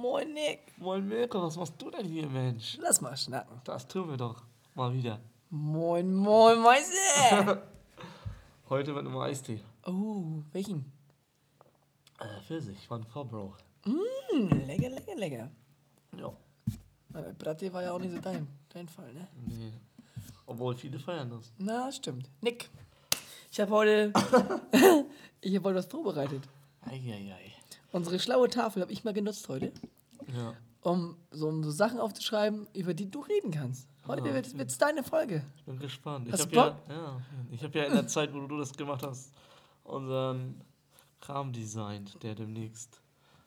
Moin Nick. Moin Mirko, was machst du denn hier, Mensch? Lass mal schnacken. Das tun wir doch. Mal wieder. Moin, moin, Meister. Heute mit einem Eistee. oh, welchen? Äh, Pfirsich, von Fabro. Hm, lecker, lecker, lecker. Ja. Aber Bratte war ja auch nicht so dein, dein Fall, ne? Nee. Obwohl viele feiern das. Na, stimmt. Nick, ich habe heute, ich habe heute was vorbereitet. Eieiei. Unsere schlaue Tafel habe ich mal genutzt heute, Ja. um so, so Sachen aufzuschreiben, über die du reden kannst. Heute Ah, wird es deine Folge. Ich bin gespannt. Ich Hast habe du ja, ja, ich hab ja in der Zeit, wo du das gemacht hast, unseren Kram designt, der demnächst.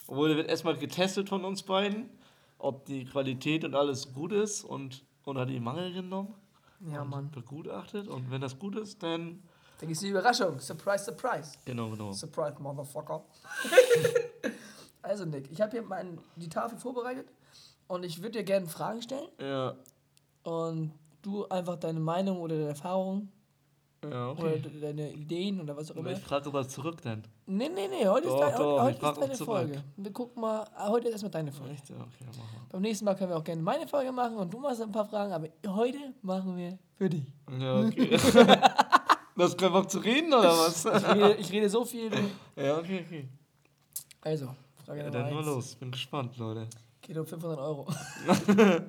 Obwohl, der wird erstmal getestet von uns beiden, ob die Qualität und alles gut ist und unter die Mangel genommen. Ja, und Mann. Begutachtet. Und wenn das gut ist, dann. Da gibt es die Überraschung. Surprise, surprise. Genau, genau. Surprise, Motherfucker. also, Nick, ich habe hier mein, die Tafel vorbereitet und ich würde dir gerne Fragen stellen Ja, und du einfach deine Meinung oder deine Erfahrung ja, oder okay. de- deine Ideen oder was auch immer. ich frage aber zurück dann. Nee, nee, nee, heute Doch, ist, dein, doch, heute ist deine auch zurück. Folge. Wir gucken mal, ah, heute ist erstmal deine Folge. Echt? Okay, machen Beim nächsten Mal können wir auch gerne meine Folge machen und du machst ein paar Fragen, aber heute machen wir für dich. wir. Ja, okay. das kein Bock zu reden oder was? Ich rede, ich rede so viel. ja, okay, okay. Also, Frage Ja, dann eins. los. Bin gespannt, Leute. Geht um 500 Euro.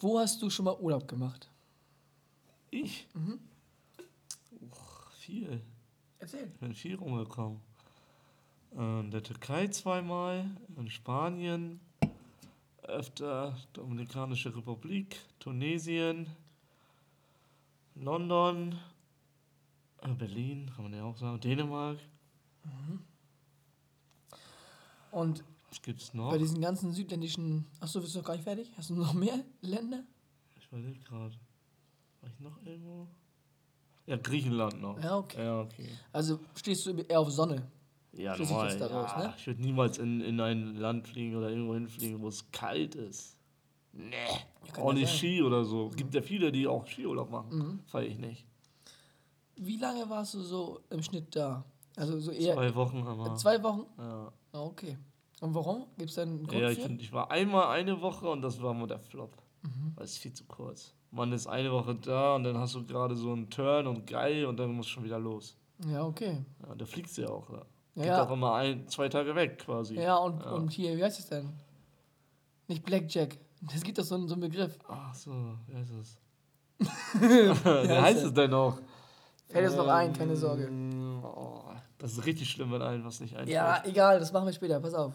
Wo hast du schon mal Urlaub gemacht? Ich? Uch, viel. Erzähl. Ich bin viel rumgekommen. In der Türkei zweimal, in Spanien, öfter Dominikanische Republik, Tunesien, London, äh, Berlin, kann man ja auch sagen, Dänemark. Und Was gibt's noch? bei diesen ganzen südländischen. Achso, bist du noch gar nicht fertig? Hast du noch mehr Länder? Ich überlege gerade. War ich noch irgendwo? Ja, Griechenland noch. Ja, okay. Ja, okay. Also stehst du eher auf Sonne. Ja, Schließe ich normal. daraus, ja, ne? Ich würde niemals in, in ein Land fliegen oder irgendwo hinfliegen, wo es kalt ist. Nee. kann auch ja nicht sein. Ski oder so. Gibt ja viele, die auch Skiurlaub machen. Mhm. Feier ich nicht. Wie lange warst du so im Schnitt da? Also so eher Zwei Wochen haben wir. zwei Wochen? Ja, Ah, okay. Und warum? Gibt es da einen Grund ja ich, find, ich war einmal eine Woche und das war mal der Flop. Mhm. Weil es ist viel zu kurz. Man ist eine Woche da und dann hast du gerade so einen Turn und geil und dann musst du schon wieder los. Ja, okay. Ja, da fliegst du ja auch. Ja. Ja, Geht auch immer ein, zwei Tage weg quasi. Ja, und, Ja. und hier, wie heißt es denn? Nicht Blackjack. Es gibt doch so einen, so einen Begriff. Ach so, wie heißt es? Wie Wie heißt es denn noch? Fällt es noch ein, keine Sorge. Ähm, Oh, das ist richtig schlimm, wenn einem was nicht einfällt. Ja, egal, das machen wir später, pass auf.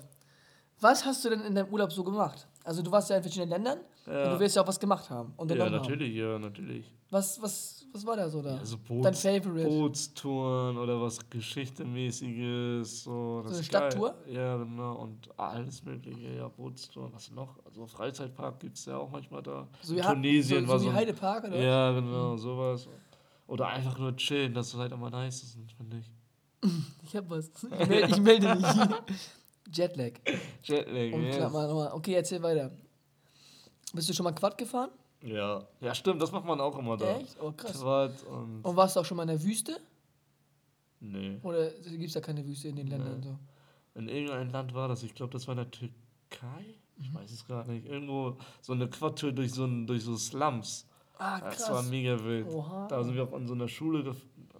Was hast du denn in deinem Urlaub so gemacht? Also du warst ja in verschiedenen Ländern und Ja. du wirst ja auch was gemacht haben. ja unternommen haben. natürlich, ja, natürlich. Was, was, was war da so da? Also Dein Boots, Favorite? Bootstouren oder was Geschichtemäßiges. So, das eine. Stadttour? Ja, genau. Und alles Mögliche. Ja, Bootstouren. Was noch? Also Freizeitpark gibt es ja auch manchmal da. So Tunesien so, war so so. wie ein- Heidepark oder? Ja, genau, sowas. Oder einfach nur chillen, das ist halt am nicesten, finde ich. Ich hab was. Ich melde, ich melde mich. Jetlag. Jetlag, Und yes. nochmal. Okay, erzähl weiter. Bist du schon mal Quad gefahren? Ja. ja, stimmt, das macht man auch immer da. Echt? Oh, krass. Quad und. Und warst du auch schon mal in der Wüste? Nee. Oder gibt es da keine Wüste in den Ländern? So? In irgendein Land war das. Ich glaube, das war in der Türkei. Ich Mhm. weiß es gerade nicht. Irgendwo so eine Quadtour durch so, durch so Slums. Ah, Das krass. war mega wild. Oha. Da sind wir auch in so einer Schule gef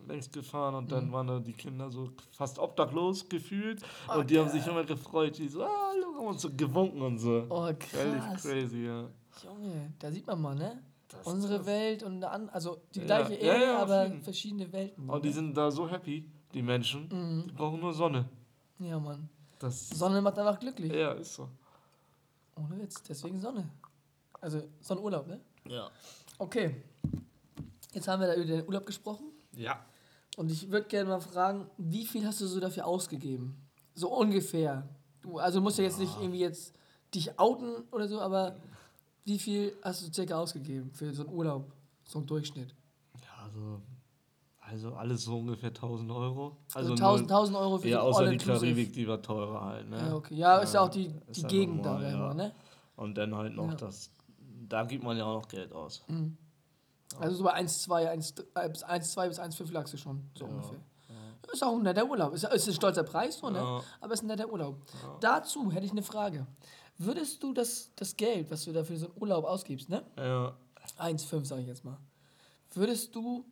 längst gefahren und Mhm. dann waren da die Kinder so fast obdachlos gefühlt. und die haben sich immer gefreut. Die so, ah, hallo, haben uns so gewunken und so. Oh, Völlig krass. crazy, ja. Junge, da sieht man mal, ne? Das Unsere krass. Welt und eine an, also die Ja, gleiche ja, Erde, ja, auf aber verschiedene Welten. Und die sind da so happy, die Menschen. Mhm. Die brauchen nur Sonne. Ja, Mann. Das, Sonne macht einfach glücklich. ja, ist so. Ohne Witz, deswegen Sonne. Also Sonnenurlaub, ne? Ja. Okay. Jetzt haben wir da über den Urlaub gesprochen. Ja. Und ich würde gerne mal fragen, wie viel hast du so dafür ausgegeben? So ungefähr. Du, also musst ja jetzt nicht irgendwie jetzt dich outen oder so, aber wie viel hast du circa ausgegeben für so einen Urlaub? So einen Durchschnitt. Ja, also, also alles so ungefähr 1000 Euro. Also, nur- 1000, 1000 Euro für Ja, so außer die. Karibik, die war teurer halt, ne? Ja, okay. Ja, ist ja auch die, die Gegend da normal, immer, ja. ne? Und dann halt noch Ja. das, da gibt man ja auch noch Geld aus. Also so bei 1, 2, 1, 1, 2 bis 1,5 lagst du schon, so Ja. ungefähr. Ist auch ein netter Urlaub. Ist, ist ein stolzer Preis, so, ne? Ja. aber ist ein netter Urlaub. Dazu hätte ich eine Frage. Würdest du das, das Geld, was du da für so einen Urlaub ausgibst, ne? Ja. 1,5 sage ich jetzt mal. Würdest du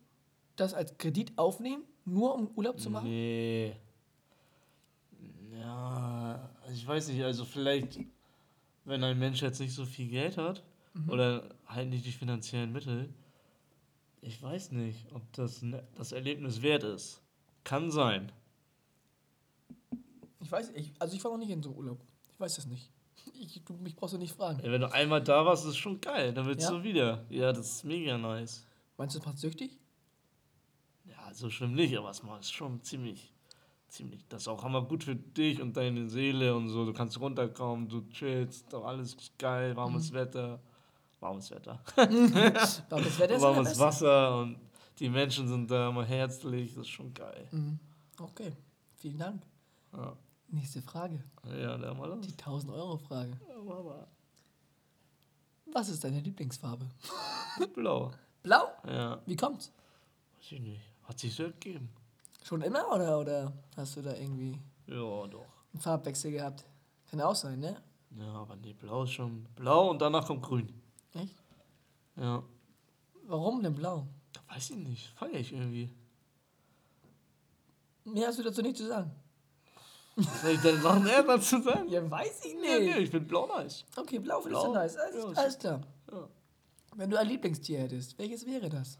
das als Kredit aufnehmen, nur um Urlaub zu machen? Nee. Ja, ich weiß nicht, also vielleicht, wenn ein Mensch jetzt nicht so viel Geld hat oder halt nicht die finanziellen Mittel, ich weiß nicht, ob das ne- das Erlebnis wert ist. Kann sein. Ich weiß, ich, also ich war noch nicht in so einem Urlaub. Ich weiß das nicht. Ich, du, mich brauchst du nicht fragen. Ja, wenn du einmal da warst, ist es schon geil. Dann willst Ja? du wieder. Ja, das ist mega nice. Meinst du, das macht süchtig? Ja, so schlimm nicht, aber es macht schon ziemlich, ziemlich. Das ist auch hammer gut für dich und deine Seele und so. Du kannst runterkommen, du chillst, doch alles ist geil, warmes Wetter. Warmes Wetter. Warum das Wetter ist warmes. Wasser und die Menschen sind da immer herzlich. Das ist schon geil. Mhm. Okay, vielen Dank. Ja, Nächste Frage. ja da mal los. Die 1000 Euro Frage. Ja, Mama. Was ist deine Lieblingsfarbe? Blau. Blau? Ja, Wie kommt's? weiß ich nicht. Hat sich so gegeben. Schon immer oder, oder hast du da irgendwie Ja, doch. einen Farbwechsel gehabt? Kann auch sein, ne? Ja, aber nee, blau ist schon. Blau und danach kommt grün. Echt? Ja. Warum denn blau? Weiß ich nicht. Feier ich irgendwie. Mehr hast du dazu nicht zu sagen. Was soll ich denn noch mehr dazu sagen? Ja, weiß ich Nee, nee, ich bin blau nice. Okay, blau findest du Blau? nice. Alles, Ja, alles klar. Ja. Wenn du ein Lieblingstier hättest, welches wäre das?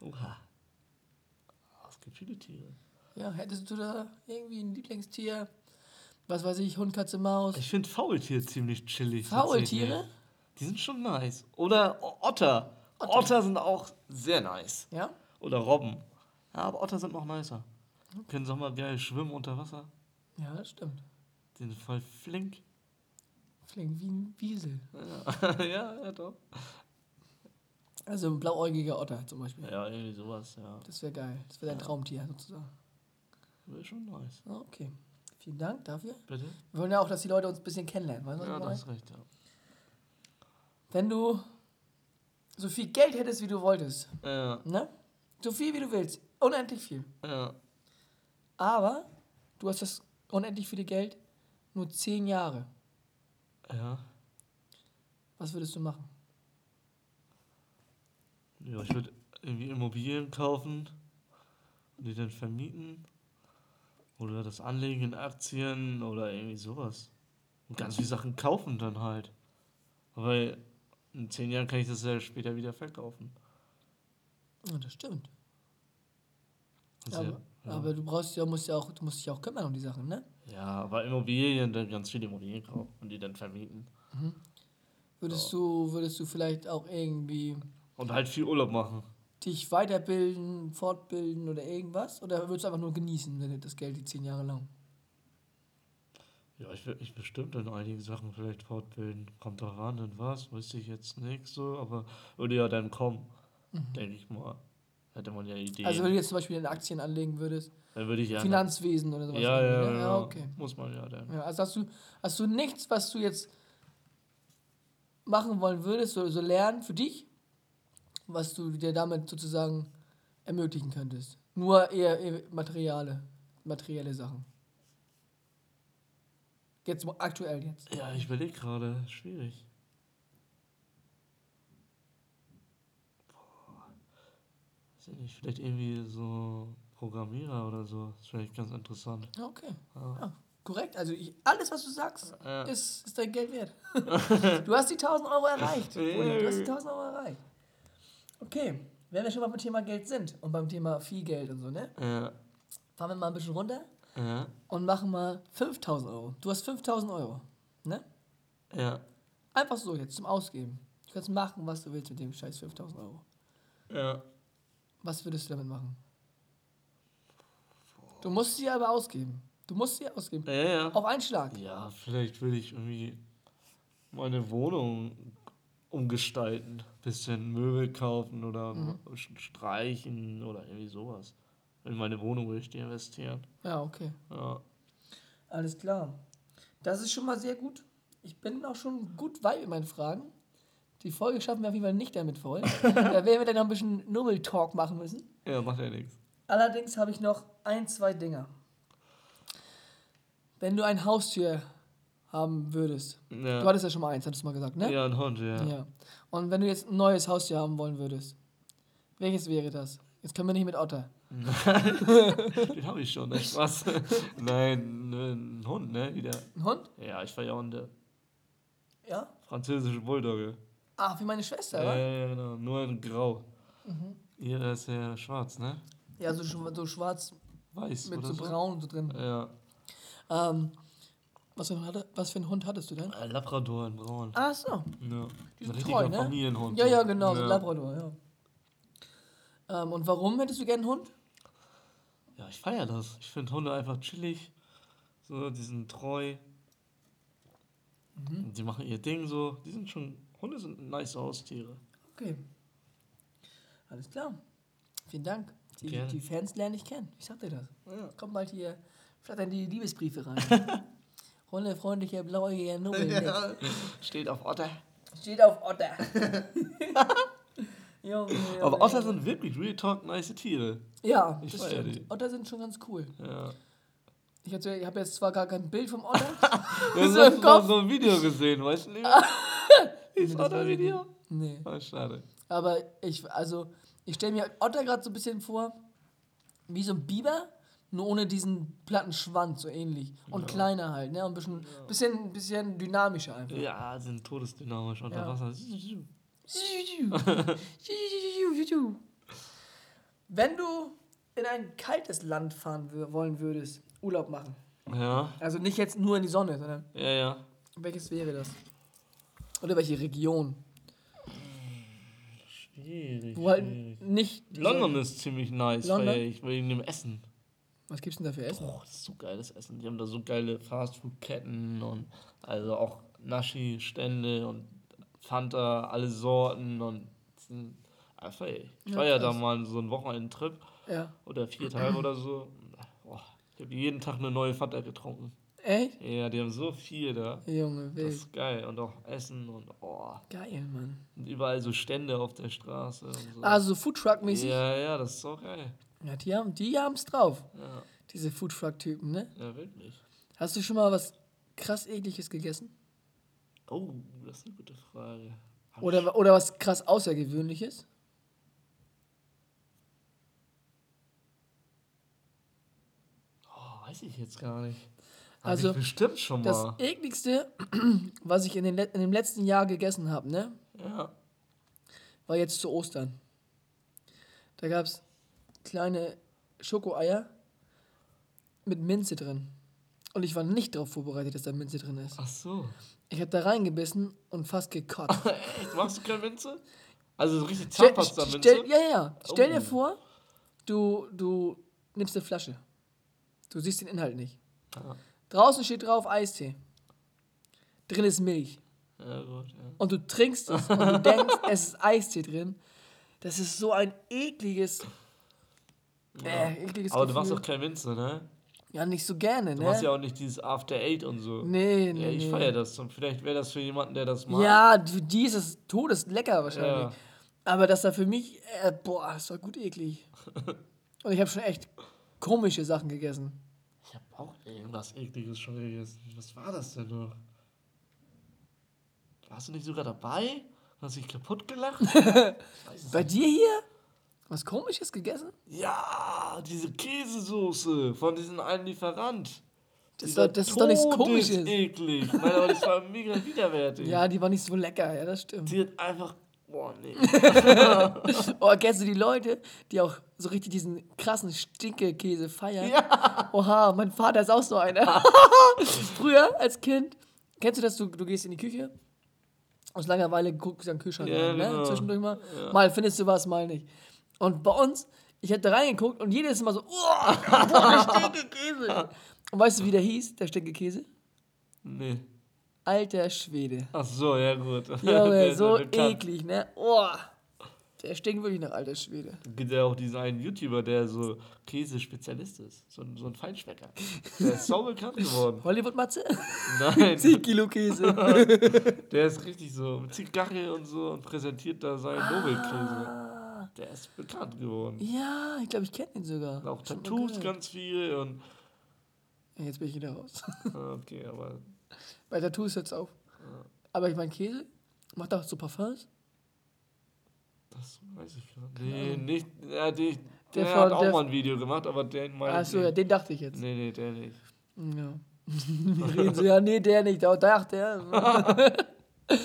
Oha. Es gibt viele Tiere. Ja, hättest du da irgendwie ein Lieblingstier? Was weiß ich, Hund, Katze, Maus? Ich finde Faultiere ziemlich chillig. Faultiere? tatsächlich. Die sind schon nice. Oder O- Otter. Otter. sind auch sehr nice. Ja? Oder Robben. Ja, aber Otter sind noch nicer. Können Sommer geil schwimmen unter Wasser. Ja, das stimmt. Die sind voll flink. Klingt wie ein Wiesel. Ja, ja, ja, doch. Also ein blauäugiger Otter zum Beispiel. Ja, irgendwie sowas, ja. Das wäre geil. Das wäre dein Traumtier sozusagen. Wäre schon nice. Ah, Okay. Vielen Dank dafür. Bitte? Wir wollen ja auch, dass die Leute uns ein bisschen kennenlernen. Weißt du, Ja, meine? hast recht, ja. Wenn du so viel Geld hättest, wie du wolltest, Ja, ne? So viel, wie du willst. Unendlich viel. ja. Aber du hast das unendlich viele Geld nur zehn Jahre. Ja. Was würdest du machen? Ja, ich würde irgendwie Immobilien kaufen und die dann vermieten. Oder das Anlegen in Aktien oder irgendwie sowas. Und ganz viele Sachen kaufen dann halt. Weil in zehn Jahren kann ich das ja später wieder verkaufen. Ja, das stimmt. Ist Aber, ja, ja. aber du brauchst ja, musst ja auch, du musst dich ja auch kümmern um die Sachen, ne? ja, aber Immobilien, dann ganz viele Immobilien kaufen und die dann vermieten. Würdest du, würdest du vielleicht auch irgendwie Und halt viel Urlaub machen. dich weiterbilden, fortbilden oder irgendwas? Oder würdest du einfach nur genießen, wenn du das Geld die zehn Jahre lang? Ja, ich will mich bestimmt in einigen Sachen vielleicht fortbilden. Kommt drauf an, in was, wüsste ich jetzt nicht so, aber würde ja dann kommen, denke ich mal. Hätte man ja Ideen. Mhm. Also wenn du jetzt zum Beispiel in Aktien anlegen würdest, dann würde ich ja. Finanzwesen oder sowas. ja, ja, irgendwie, ja, ne? ja, okay. Muss man ja dann. Ja, also hast du, hast du nichts, was du jetzt machen wollen würdest, so, so lernen für dich, was du dir damit sozusagen ermöglichen könntest? Nur eher, eher materielle, materielle Sachen. Jetzt aktuell jetzt. Ja, ich überlege gerade. Schwierig. Boah. Weiß ich nicht, vielleicht irgendwie so Programmierer oder so. Das ist vielleicht ganz interessant. Ja, Okay. Ja. Ja, korrekt. Also ich, alles, was du sagst, Ja. ist, ist dein Geld wert. du hast die 1000 Euro erreicht. Du hast die 1000 Euro erreicht. Okay. Wenn wir schon mal beim Thema Geld sind und beim Thema viel Geld und so, ne? Ja. Fahren wir mal ein bisschen runter Ja. und machen mal 5000 Euro. Du hast 5000 Euro, ne? Ja. Einfach so jetzt zum Ausgeben. Du kannst machen, was du willst mit dem scheiß 5000 Euro. Ja. Was würdest du damit machen? Du musst sie aber ausgeben. Du musst sie ausgeben. Ja, ja. Auf einen Schlag. Ja, vielleicht würde ich irgendwie meine Wohnung umgestalten. Bisschen Möbel kaufen oder streichen oder irgendwie sowas. In meine Wohnung die investieren. Ja, okay. Ja. Alles klar. Das ist schon mal sehr gut. Ich bin auch schon gut weit mit meinen Fragen. Die Folge schaffen wir auf jeden Fall nicht damit voll. da werden wir dann noch ein bisschen Nubbel-Talk machen müssen. Ja, macht ja nichts. Allerdings habe ich noch ein, zwei Dinger. Wenn du ein Haustier haben würdest, Ja. du hattest ja schon mal eins, hattest du mal gesagt, ne? Ja, ein Hund, ja. Ja. Und wenn du jetzt ein neues Haustier haben wollen würdest, welches wäre das? Jetzt können wir nicht mit Otter. Den habe ich schon, ne? Spaß. Nein, ein Hund, ne? Wieder. Ein Hund? Ja, ich war ja Hunde. Ja. Französische Bulldogge. Ach, wie meine Schwester, Ja, oder? ja, genau. Nur in Grau. Mhm. Ihre ist ja schwarz, ne? Ja, so, so schwarz Weiß mit so so. braun so drin. Ja. Ähm, was, für ein, was für einen Hund hattest du denn? Ein Labrador in braun. Ach so. Ja. Die Ein sind richtiger treu, ne? Familienhund. Ja, so. ja, genau, so ein ja. Labrador, ja. Ähm, und warum hättest du gerne einen Hund? Ja, ich feiere das. Ich finde Hunde einfach chillig. So, die sind treu. Mhm. Die machen ihr Ding so. Die sind schon. Hunde sind nice Haustiere. Okay. Alles klar. Vielen Dank. Die, Gerne. die Fans lernen dich kennen. Ich sag dir das. Ja. Kommt bald hier, flattern die Liebesbriefe rein. Hundefreundlicher, blauäugiger Nubbel. Steht auf Otter. Steht auf Otter. Junge, Junge, Aber Otter sind wirklich Real Talk nice Tiere. Ja, Ich das stimmt. die. Otter sind schon ganz cool. Ja. Ich, habe jetzt zwar gar kein Bild vom Otter. Wir So haben im so, Kopf. so ein Video gesehen, weißt du nicht? Ich Otter-Video? nee. Ah, schade. Aber ich, also, ich stelle mir Otter gerade so ein bisschen vor, wie so ein Biber, nur ohne diesen platten Schwanz, so ähnlich. Und kleiner halt, ne? Und ein bisschen, bisschen, bisschen dynamischer einfach. Ja, sind todesdynamisch unter Ja. Wasser. Wenn du in ein kaltes Land fahren wollen würdest, Urlaub machen. Ja, Also nicht jetzt nur in die Sonne, sondern ja, ja. welches wäre das? Oder welche Region? Schwierig. Wo halt schwierig. nicht. London ist ziemlich nice, London? feier ich, wegen dem Essen. Was gibt's denn da für Essen? Boah, das ist so geiles Essen. Die haben da so geile Fastfood-Ketten und also auch Naschi-Stände und Fanta, alle Sorten und einfach, ey. Ich Ja, war ja da krass. mal so einen Wochenendtrip Ja. oder vier Tage oder so. Boah, ich habe jeden Tag eine neue Fanta getrunken. Echt? Ja, die haben so viel da. Junge, Das wild. ist geil. Und auch Essen und oh. Geil, Mann. Und überall so Stände auf der Straße und so. Also Foodtruck-mäßig? ja, ja, das ist so geil. Ja, die haben die haben's drauf. Ja, Diese Foodtruck-Typen, ne? ja, wirklich. Hast du schon mal was krass ekliges gegessen? Oh, das ist eine gute Frage. Hab Oder, oder was krass Außergewöhnliches? Oh, weiß ich jetzt gar nicht. Hab Also, bestimmt schon Das mal. ekligste, was ich in, den, in dem letzten Jahr gegessen habe, ne? Ja. War jetzt zu Ostern. Da gab es kleine Schokoeier mit Minze drin. Und ich war nicht darauf vorbereitet, dass da Minze drin ist. Ach so. Ich habe da reingebissen und fast gekotzt. Magst du keine Minze? Also so richtig Zahnpasta-Minze? ja, ja. Stell dir Oh. vor, du, du nimmst eine Flasche. Du siehst den Inhalt nicht. Ja. Draußen steht drauf Eistee. Drin ist Milch. ja, gut. Ja. Und du trinkst es und du denkst, es ist Eistee drin. Das ist so ein ekliges, äh, ekliges Aber du machst Gefühl. doch keine Minze, ne? Ja, nicht so gerne, Du ne? machst ja auch nicht dieses After Eight und so. nee, Ja, nee, ich nee. feiere das. Und vielleicht wäre das für jemanden, der das mag. Ja, für die ist es todeslecker wahrscheinlich. Ja. Aber das war für mich, äh, boah, das war gut eklig. Und ich habe schon echt komische Sachen gegessen. Ich habe auch irgendwas Ekliges schon gegessen. Was war das denn noch? Warst du nicht sogar dabei? Hast dich kaputt gelacht? Bei nicht. dir hier? Was komisches gegessen? Ja, diese Käsesoße von diesem einen Lieferant. Das, ist doch, das ist doch nichts komisches. eklig. Nein, aber das war mega widerwärtig. Ja, die war nicht so lecker, ja, das stimmt. Die hat einfach. Boah, nee. Oh, kennst du die Leute, die auch so richtig diesen krassen Stinkekäse feiern? Ja. Oha, mein Vater ist auch so einer. Früher als Kind, kennst du das, du, du gehst in die Küche, aus Langeweile guckst du an den Kühlschrank Ja, rein, ne? genau. zwischendurch mal. Mal findest du was, mal nicht. Und bei uns, ich da reingeguckt und jedes Mal so, oh, der Stinkekäse. Und weißt du, wie der hieß, der Stinkekäse? Nee. Alter Schwede. Ach so, ja gut. So ja bekannt. eklig, ne? Oh, der stinkt wirklich nach alter Schwede. gibt ja auch diesen einen YouTuber, der so Käsespezialist ist. So ein, so ein Feinschmecker. Der ist so bekannt geworden. Hollywood-Matze? Nein, 10 Kilo Käse. der ist richtig so mit Zigarre und so und präsentiert da seinen Nobelkäse. Ah, der ist bekannt geworden. Ja, ich glaube, ich kenne ihn sogar. Auch Schon Tattoos ganz viel und. Ja, Jetzt bin ich wieder raus. Ah, Okay, aber. Bei Tattoos hört's auf. Aber ich meine, Käse macht auch so Parfums. Das weiß ich gar nicht. Nee, nicht. Ja, die, Der der, hat auch der- mal ein Video gemacht, aber der meinte. Achso, ja, den dachte ich jetzt. Nee, nee, der nicht. Ja. Wir reden so, ja, nee, der nicht, aber dachte er.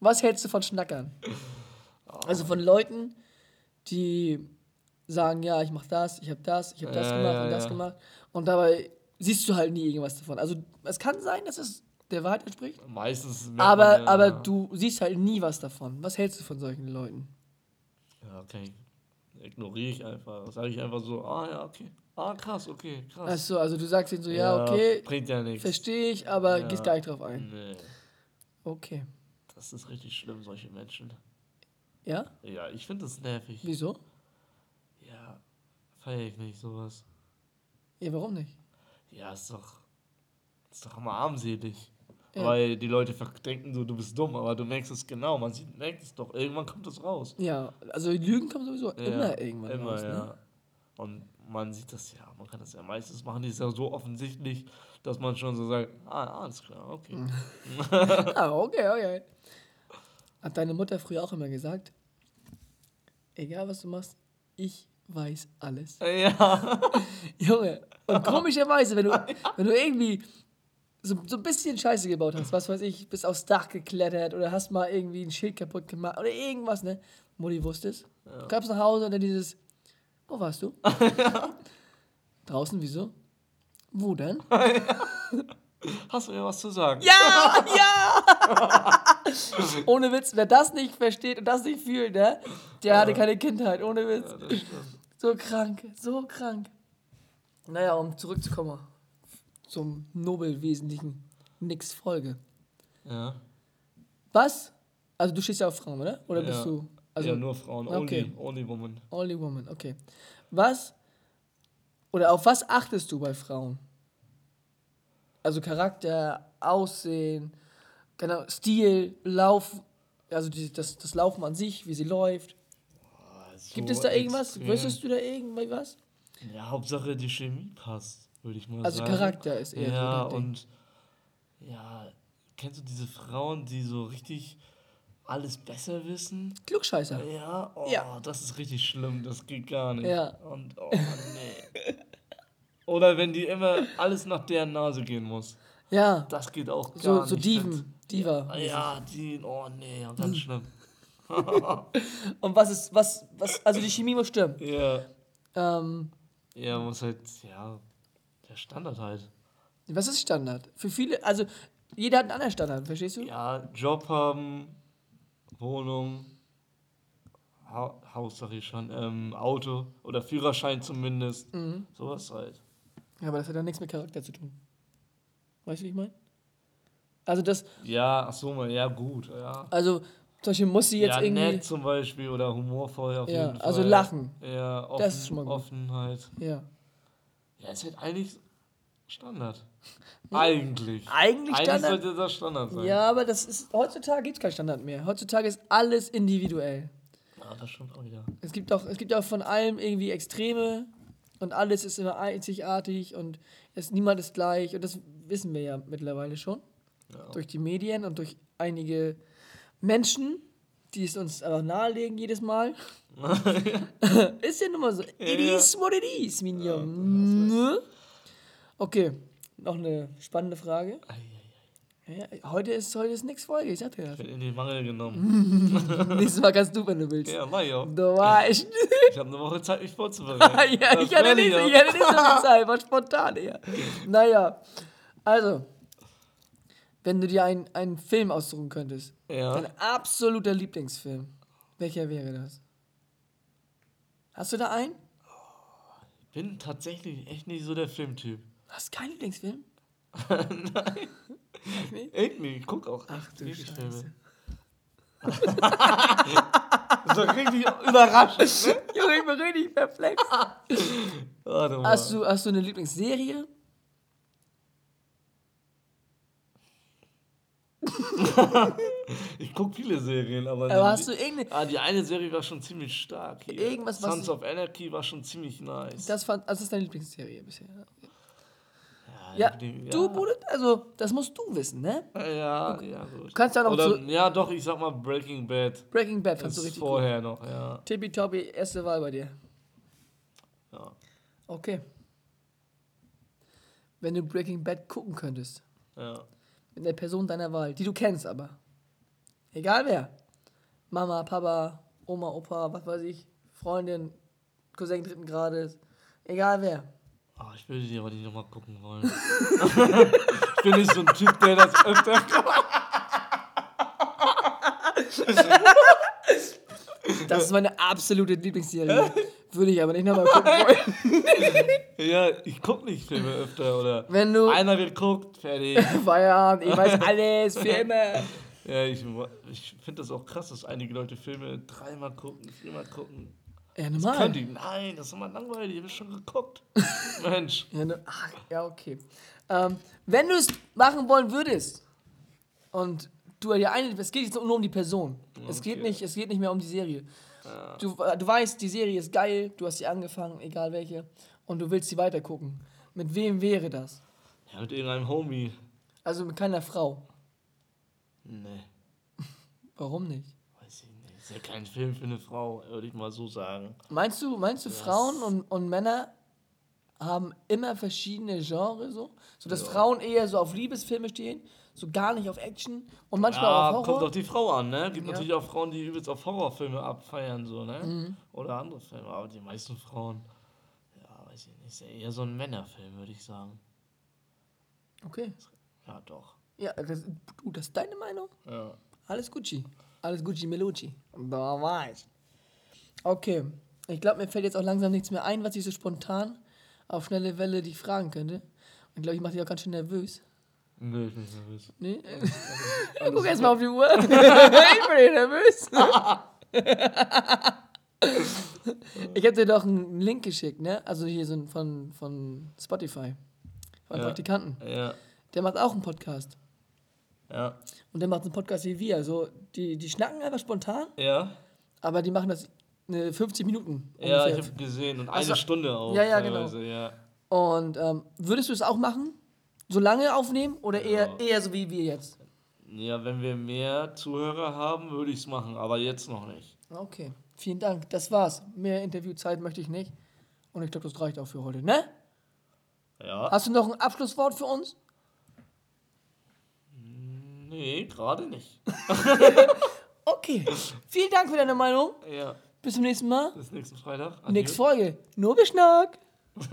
Was hältst du von Schnackern? Also von Leuten, die sagen, ja, ich mach das, ich hab das, ich hab das Ja, gemacht ja, und das ja. gemacht. Und dabei siehst du halt nie irgendwas davon. Also es kann sein, dass es der Wahrheit entspricht, Meistens. aber, man aber du siehst halt nie was davon. Was hältst du von solchen Leuten? Ja, okay. Ignoriere ich einfach. Sage ich einfach so, ah ja, okay. Ah, krass, okay, krass. Achso, also du sagst ihnen so, ja, okay, Bringt ja nichts. verstehe ich, aber Ja. gehst gar nicht drauf ein. Nee, Okay. das ist richtig schlimm, solche Menschen. Ja? Ja, ich finde das nervig. Wieso? Ja, feiere ich nicht sowas. Ja, warum nicht? Ja, ist doch, ist doch immer armselig. Ja. Weil die Leute denken so, du bist dumm, aber du merkst es genau. Man sieht, merkt es doch. Irgendwann kommt es raus. Ja, also Lügen kommen sowieso Ja, immer irgendwann immer, raus, ja. ne? Und man sieht das ja, man kann das ja meistens machen, die ist ja so offensichtlich, dass man schon so sagt, ah, alles klar, okay. Mhm. Ah, okay, okay. Hat deine Mutter früher auch immer gesagt, egal was du machst, ich weiß alles. Ja, Junge, und komischerweise, wenn du, wenn du irgendwie so, so ein bisschen Scheiße gebaut hast, was weiß ich, bist aufs Dach geklettert oder hast mal irgendwie ein Schild kaputt gemacht oder irgendwas, ne? Mutti wusste es. Du kamst nach Hause und dann dieses, wo warst du? Draußen, wieso? Wo denn? hast du mir was zu sagen? Ja, ja! Ohne Witz, wer das nicht versteht und das nicht fühlt, ne? Der hatte keine Kindheit, ohne Witz. Ja. So krank, so krank. Naja, um zurückzukommen zum Nobelwesentlichen. Nix Folge. Ja. Was? Also du stehst ja auf Frauen, oder? Oder bist ja. du? Also ja, nur Frauen, okay. only, only woman. only woman, okay. Was? Oder auf was achtest du bei Frauen? Also Charakter, Aussehen, genau, Stil, Lauf, also die, das, das Laufen an sich, wie sie läuft. Gibt So es da irgendwas? extrem. Wüsstest du da irgendwie was? Ja, Hauptsache die Chemie passt, würde ich mal Also sagen. Charakter ist eher Ja, so und ja, kennst du diese Frauen, die so richtig alles besser wissen? Klugscheißer. Ja, oh, Ja. das ist richtig schlimm, das geht gar nicht. Ja. Und oh nee. Oder wenn die immer alles nach deren Nase gehen muss. Ja, Das geht auch gar so, nicht. so Diven, Diva. Ja, die, oh nee, ganz schlimm. Und was ist, was, was, also die Chemie muss stimmen. Ja. Ähm, Ja, muss halt, ja, der Standard halt. was ist Standard? Für viele, also jeder hat einen anderen Standard, verstehst du? Ja, Job haben, Wohnung, ha Haus sag ich schon, ähm, Auto oder Führerschein zumindest. Mhm. Sowas halt. Ja, aber das hat ja nichts mit Charakter zu tun. Weißt du, wie ich meine? Also das, Ja, ach so mal, ja gut, ja. also zum Beispiel muss sie jetzt ja, irgendwie, nett zum Beispiel oder humorvoll auf Ja, jeden Fall. also lachen. Ja, offen, Das ist schon mal gut. Offenheit. ja. Ja, ist halt eigentlich Standard. Eigentlich. Eigentlich Standard. sollte das Standard sein. Ja, aber das ist, heutzutage gibt es keinen Standard mehr. Heutzutage ist alles individuell. Ja, das stimmt auch wieder. Es gibt auch, es gibt auch von allem irgendwie Extreme und alles ist immer einzigartig und es, niemand ist gleich und das wissen wir ja mittlerweile schon. Ja. Durch die Medien und durch einige Menschen, die es uns aber nahelegen jedes Mal. ist ja nun mal so. It Ja. is what it is, Minion. Ne? Okay, noch eine spannende Frage. Ja, heute ist heute ist nix Folge, ich Ich ja. bin in die Mangel genommen. Nächstes Mal kannst du, wenn du willst. ja, war ja. Du weißt. Ich habe eine Woche Zeit, mich vorzubereiten. ja, Das ich hatte, nicht, ja. ich hatte nicht so viel Zeit, war spontan eher. Naja, also, wenn du dir einen, einen Film aussuchen könntest, Ja. dein absoluter Lieblingsfilm, welcher wäre das? Hast du da einen? bin tatsächlich echt nicht so der Filmtyp. Hast du keinen Lieblingsfilm? Echt nicht, ich guck auch Ach du Scheiße. War richtig überraschend, ne? Junge, ich bin richtig perplex. Warte mal. Hast du, hast du eine Lieblingsserie? Ich gucke viele Serien, aber. Aber hast du irgendeine. Ah, die eine Serie war schon ziemlich stark. Hier. Irgendwas, was Sons of Anarchy war schon ziemlich nice. Das, fand, also das ist deine Lieblingsserie bisher. Okay. ja, Ja, die- du, Bruder, also, das musst du wissen, ne? Ja, ja, gut. Du kannst ja noch Oder, ja, doch, ich sag mal Breaking Bad. Breaking Bad fandst du richtig gut. vorher noch, ja. Tippitoppi, erste Wahl bei dir. ja. Okay. Wenn du Breaking Bad gucken könntest, Ja. Mit einer Person deiner Wahl, die du kennst aber. Egal wer. Mama, Papa, Oma, Opa, was weiß ich, Freundin, Cousin dritten Grades. Egal wer. Ah, ich würde die aber nicht nochmal gucken wollen. ich bin nicht so ein Typ, der das öfter Das ist meine absolute Lieblingsserie. Würde ich aber nicht nochmal gucken wollen. Ja, ich guck nicht Filme öfter oder. Wenn du Einer wird guckt, fertig. Feierabend, ich weiß alles, für immer. Ja, ich, ich finde das auch krass, dass einige Leute Filme dreimal gucken, viermal gucken. Ja, Das normal. könnte ich. Nein, das ist immer langweilig, ich habe schon geguckt. Mensch. Ja, ne, ach, ja okay. Ähm, wenn du es machen wollen würdest und du ja eine, es geht jetzt nur um die Person. Es, geht Okay. nicht, es geht nicht mehr um die Serie. Du, du weißt, die Serie ist geil, du hast sie angefangen, egal welche, und du willst sie weitergucken. Mit wem wäre das? Ja, mit irgendeinem Homie. Also mit keiner Frau. Nee, Warum nicht? weiß ich nicht. Ist ja kein Film für eine Frau, würde ich mal so sagen. Meinst du, meinst du, Das- Frauen und, und Männer haben immer verschiedene Genres so? So dass Ja. Frauen eher so auf Liebesfilme stehen, so gar nicht auf Action und manchmal Ja, auch auf kommt Horror? auf die Frau an, ne? Gibt Ja. natürlich auch Frauen, die übelst auf Horrorfilme abfeiern, so, ne? Mhm. Oder andere Filme, aber die meisten Frauen, ja, weiß ich nicht, ist ja eher so ein Männerfilm, würde ich sagen. Okay. Ja, doch. Ja, das, du, das ist deine Meinung? Ja. Alles Gucci. Alles Gucci Melucci. War ich. Okay. Ich glaube, mir fällt jetzt auch langsam nichts mehr ein, was ich so spontan auf schnelle Welle dich fragen könnte. Und ich glaube, ich mache dich auch ganz schön nervös. Nee, ich bin nicht nervös. Nee? Guck erst mal auf die Uhr. ich bin nicht nervös. ich habe dir doch einen Link geschickt, ne? Also hier so ein von, von Spotify. Von Ja. Praktikanten. Ja, Der macht auch einen Podcast. ja, Und der macht einen Podcast wie wir. Also die, die schnacken einfach spontan, ja. aber die machen das eine 50 Minuten Ja, ich ungefähr. habe gesehen und Also- eine Stunde auch. Ja, ja, genau. teilweise, ja. Und ähm, würdest du es auch machen? So lange aufnehmen oder eher, Ja. eher so wie wir jetzt? Ja, wenn wir mehr Zuhörer haben, würde ich es machen, aber jetzt noch nicht. Okay, vielen Dank. Das war's. Mehr Interviewzeit möchte ich nicht. Und ich glaube, das reicht auch für heute, ne? Ja. Hast du noch ein Abschlusswort für uns? Nee, gerade nicht. Okay. Vielen Dank für deine Meinung. Ja, Bis zum nächsten Mal. bis nächsten Freitag. Nächste. Folge. Nur Beschnack.